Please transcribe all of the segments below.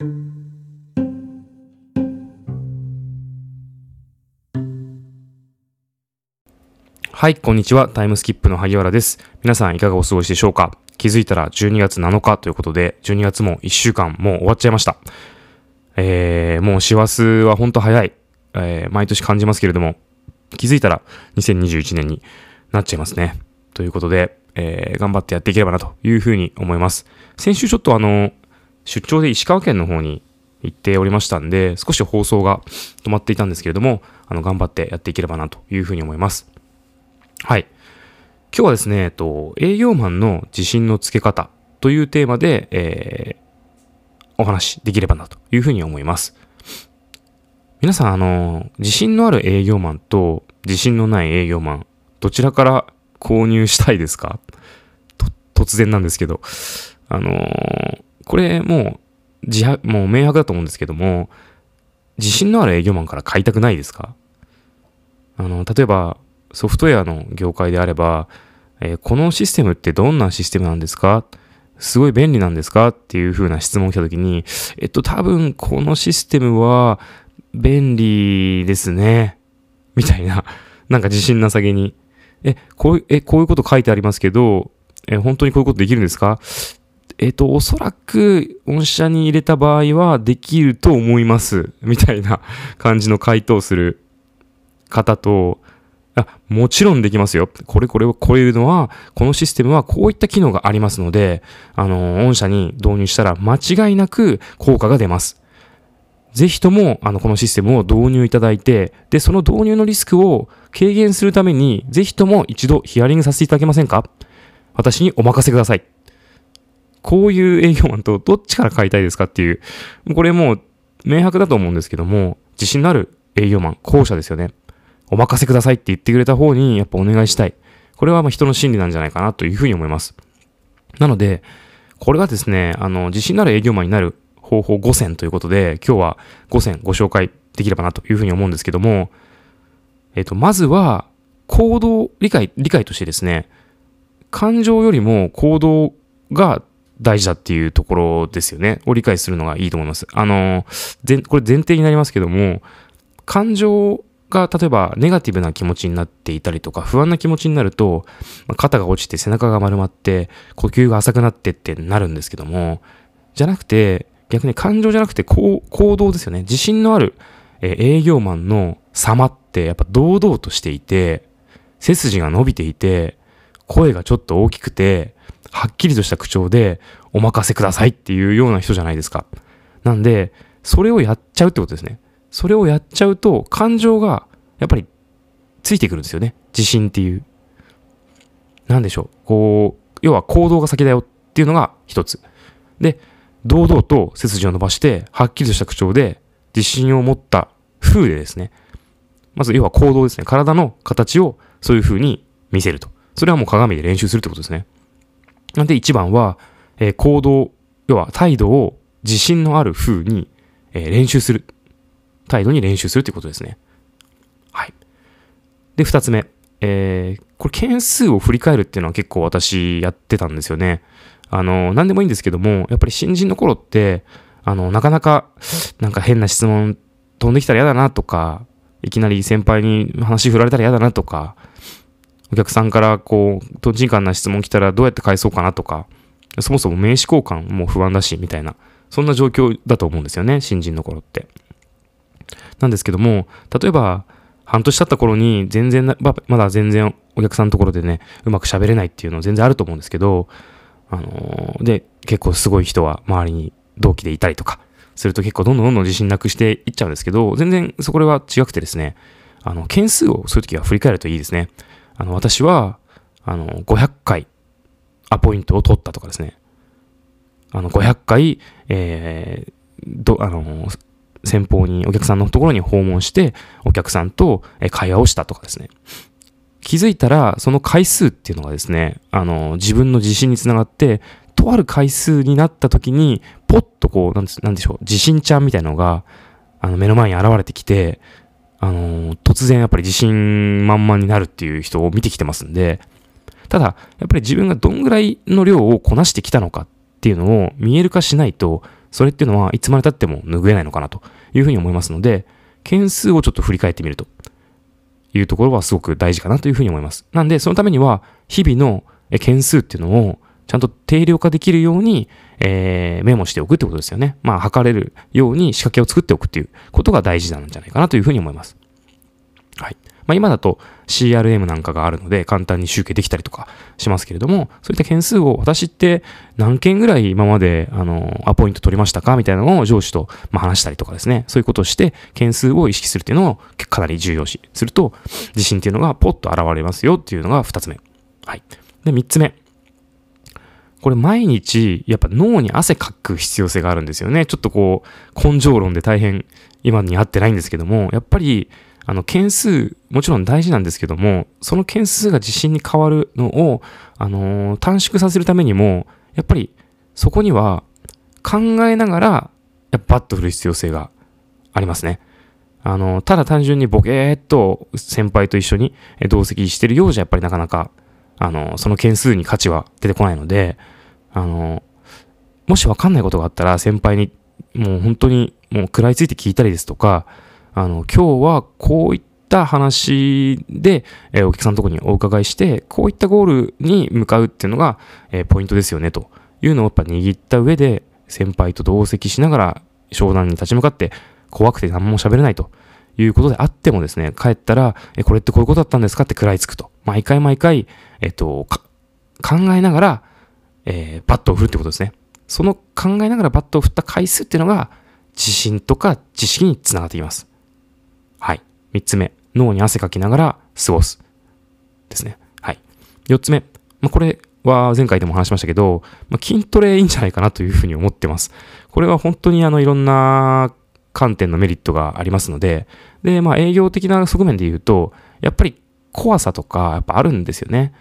はい、こんにちは。タイムスキップの萩原です。皆さんいかがお過ごしでしょうか？気づいたら12月7日ということで、12月も1週間もう終わっちゃいました。えー、もう師走はほんと早い。えー、毎年感じますけれども、気づいたら2021年になっちゃいますね。ということで、えー、頑張ってやっていければなというふうに思います。先週ちょっとあの、出張で石川県の方に行っておりましたんで、少し放送が止まっていたんですけれども、あの、頑張ってやっていければなというふうに思います。はい。今日はですね、えっと、営業マンの自信のつけ方というテーマで、えー、お話できればなというふうに思います。皆さん、あの、自信のある営業マンと自信のない営業マン、どちらから購入したいですか？と、突然なんですけど。あのーこれもう、自白、もう明白だと思うんですけども、自信のある営業マンから買いたくないですか？あの、例えば、ソフトウェアの業界であれば、えーこのシステムってどんなシステムなんですか？すごい便利なんですか？っていう風な質問を来た時に、えっと、多分このシステムは便利ですね。みたいな、なんか自信なさげに。え、こういう、え、こういうこと書いてありますけど、え、本当にこういうことできるんですか？えっと、おそらく、御社に入れた場合はできると思います。みたいな感じの回答する方と、あ、もちろんできますよ。これこれをこういうのは、このシステムはこういった機能がありますので、あの、御社に導入したら間違いなく効果が出ます。ぜひとも、あの、このシステムを導入いただいて、で、その導入のリスクを軽減するために、ぜひとも一度ヒアリングさせていただけませんか？私にお任せください。こういう営業マンとどっちから買いたいですかっていう、これもう明白だと思うんですけども、自信のある営業マン、後者ですよね。お任せくださいって言ってくれた方にやっぱお願いしたい。これはま人の心理なんじゃないかなというふうに思います。なので、これがですね、あの、自信のある営業マンになる方法5選ということで、今日は5選ご紹介できればなというふうに思うんですけども、えっと、まずは、行動理解、理解としてですね、感情よりも行動が大事だっていうところですよね。を理解するのがいいと思います。あの、これ前提になりますけども、感情が例えばネガティブな気持ちになっていたりとか不安な気持ちになると、肩が落ちて背中が丸まって呼吸が浅くなってってなるんですけども、じゃなくて、逆に感情じゃなくてこう行動ですよね。自信のある、営業マンの様ってやっぱ堂々としていて、背筋が伸びていて、声がちょっと大きくて、はっきりとした口調でお任せくださいっていうような人じゃないですか。なんで、それをやっちゃうってことですね。それをやっちゃうと、感情がやっぱりついてくるんですよね。自信っていう。なんでしょう。こう、要は行動が先だよっていうのが一つ。で、堂々と背筋を伸ばして、はっきりとした口調で自信を持った風でですね。まず要は行動ですね。体の形をそういう風に見せると。それはもう鏡で練習するってことですね。なんで一番は、えー行動、要は態度を自信のある風に、えー練習する。態度に練習するということですね。はい。で、二つ目。えーこれ件数を振り返るっていうのは結構私やってたんですよね。あの、何でもいいんですけども、やっぱり新人の頃って、あの、なかなか、なんか変な質問飛んできたら嫌だなとか、いきなり先輩に話振られたら嫌だなとか、お客さんからこう、とんちんかんな質問来たらどうやって返そうかなとか、そもそも名刺交換も不安だし、みたいな、そんな状況だと思うんですよね、新人の頃って。なんですけども、例えば、半年経った頃に全然、まだ全然お客さんのところでね、うまく喋れないっていうの全然あると思うんですけど、あのーで、結構すごい人は周りに同期でいたりとか、すると結構どんどんどんどん自信なくしていっちゃうんですけど、全然そこは違くてですね、あの、件数をそういう時は振り返るといいですね。あの、私は、あの、500回アポイントを取ったとかですね。あの、500回、えー、ど、あの、先方に、お客さんのところに訪問して、お客さんと会話をしたとかですね。気づいたら、その回数っていうのがですね、あの、自分の自信につながって、とある回数になった時に、ポッとこう、なんですなんでしょう、自信ちゃんみたいなのが、あの、目の前に現れてきて、あの、突然やっぱり自信満々になるっていう人を見てきてますんで、ただ、やっぱり自分がどんぐらいの量をこなしてきたのかっていうのを見える化しないと、それっていうのはいつまで経っても拭えないのかなというふうに思いますので、件数をちょっと振り返ってみるというところはすごく大事かなというふうに思います。なんで、そのためには、日々の件数っていうのをちゃんと定量化できるように、えー、メモしておくってことですよね。まあ、測れるように仕掛けを作っておくっていうことが大事なんじゃないかなというふうに思います。はい。まあ、今だと CRM なんかがあるので簡単に集計できたりとかしますけれども、そういった件数を私って何件ぐらい今まであのアポイント取りましたかみたいなのを上司とま話したりとかですね、そういうことをして件数を意識するっていうのをかなり重要視すると自信っていうのがポッと現れますよっていうのが2つ目。はい。で、3つ目。これ毎日やっぱ脳に汗かく必要性があるんですよね。ちょっとこう根性論で大変今に合ってないんですけども、やっぱりあの、件数、もちろん大事なんですけども、その件数が自信に変わるのを、あのー、短縮させるためにも、やっぱり、そこには、考えながら、やっぱバッと振る必要性がありますね。あのー、ただ単純にボケーっと先輩と一緒に同席してるようじゃ、やっぱりなかなか、あの、その件数に価値は出てこないので、あのもしわかんないことがあったら、先輩に、もう本当に、もう食らいついて聞いたりですとか、あの、今日はこういった話で、えー、お客さんのとこにお伺いして、こういったゴールに向かうっていうのが、えー、ポイントですよね、というのをやっぱ握った上で、先輩と同席しながら商談に立ち向かって、怖くて何も喋れないということであってもですね、帰ったら、え、これってこういうことだったんですかって食らいつくと。毎回毎回、えっと、考えながら、えー、バットを振るってことですね。その考えながらバットを振った回数っていうのが、自信とか知識につながっています。はい。三つ目、脳に汗かきながら過ごす。ですね。はい。四つ目、まあ、これは前回でも話しましたけど、まあ、筋トレいいんじゃないかなというふうに思ってます。これは本当にあのいろんな観点のメリットがありますので、で、まあ営業的な側面で言うと、やっぱり怖さとかやっぱあるんですよね。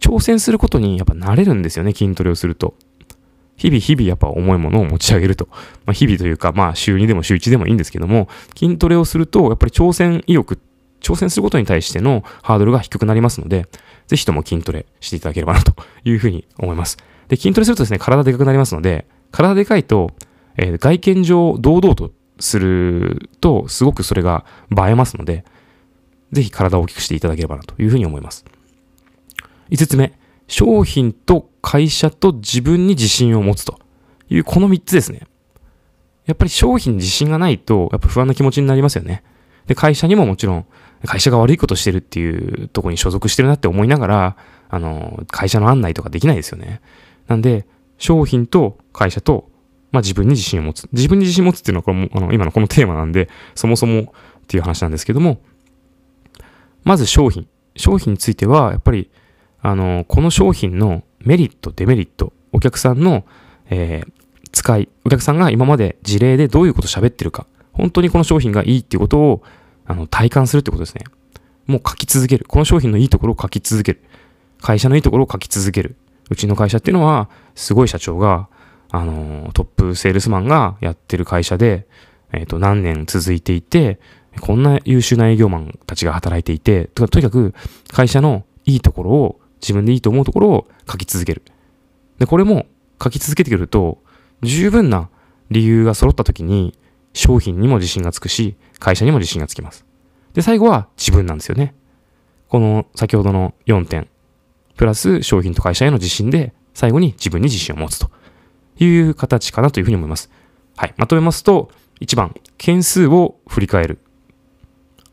挑戦することにやっぱ慣れるんですよね、筋トレをすると。日々日々やっぱ重いものを持ち上げると。まあ、日々というか、まあ週2でも週1でもいいんですけども、筋トレをすると、やっぱり挑戦意欲、挑戦することに対してのハードルが低くなりますので、ぜひとも筋トレしていただければなというふうに思います。で、筋トレするとですね、体でかくなりますので、体でかいと、えー、外見上堂々とすると、すごくそれが映えますので、ぜひ体を大きくしていただければなというふうに思います。5つ目、商品と会社と自分に自信を持つというこの3つですね。やっぱり商品に自信がないと、やっぱ不安な気持ちになりますよね。で、会社にももちろん、会社が悪いことしてるっていうとこに所属してるなって思いながら、あの、会社の案内とかできないですよね。なんで、商品と会社と、まあ自分に自信を持つ。自分に自信を持つっていうのはこれも、あの、今のこのテーマなんで、そもそもっていう話なんですけども、まず商品。商品については、やっぱり、あの、この商品のメリット、デメリット、お客さんの、えー、使い、お客さんが今まで事例でどういうこと喋ってるか、本当にこの商品がいいっていうことを、あの、体感するってことですね。もう書き続ける。この商品のいいところを書き続ける。会社のいいところを書き続ける。うちの会社っていうのは、すごい社長が、あの、トップセールスマンがやってる会社で、えっ、ー、と、何年続いていて、こんな優秀な営業マンたちが働いていて、とにかく会社のいいところを自分でいいと思うところを書き続ける。で、これも書き続けてくると、十分な理由が揃った時に、商品にも自信がつくし、会社にも自信がつきます。で、最後は自分なんですよね。この先ほどの4点、プラス商品と会社への自信で、最後に自分に自信を持つという形かなというふうに思います。はい。まとめますと、1番、件数を振り返る。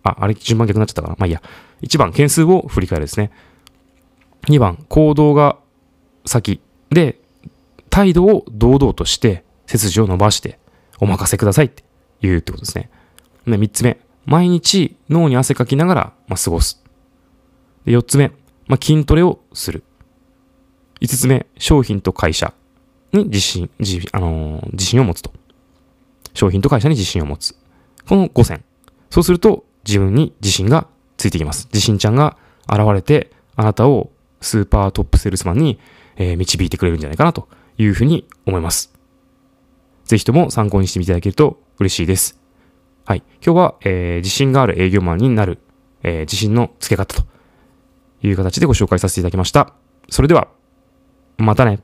あ、あれ順番逆になっちゃったかな。まあいいや。1番、件数を振り返るですね。2番、行動が先で、態度を堂々として、背筋を伸ばして、お任せくださいって言うってことですね。で、3つ目、毎日脳に汗かきながら、まあ、過ごす。で、4つ目、まあ、筋トレをする。5つ目、商品と会社に自信、自,、あのー、自信を持つと。商品と会社に自信を持つ。この5選。そうすると自分に自信がついてきます。自信ちゃんが現れて、あなたをスーパートップセールスマンに、え、導いてくれるんじゃないかなというふうに思います。ぜひとも参考にしていただけると嬉しいです。はい。今日は、えー、自信がある営業マンになる、えー、自信のつけ方という形でご紹介させていただきました。それでは、またね。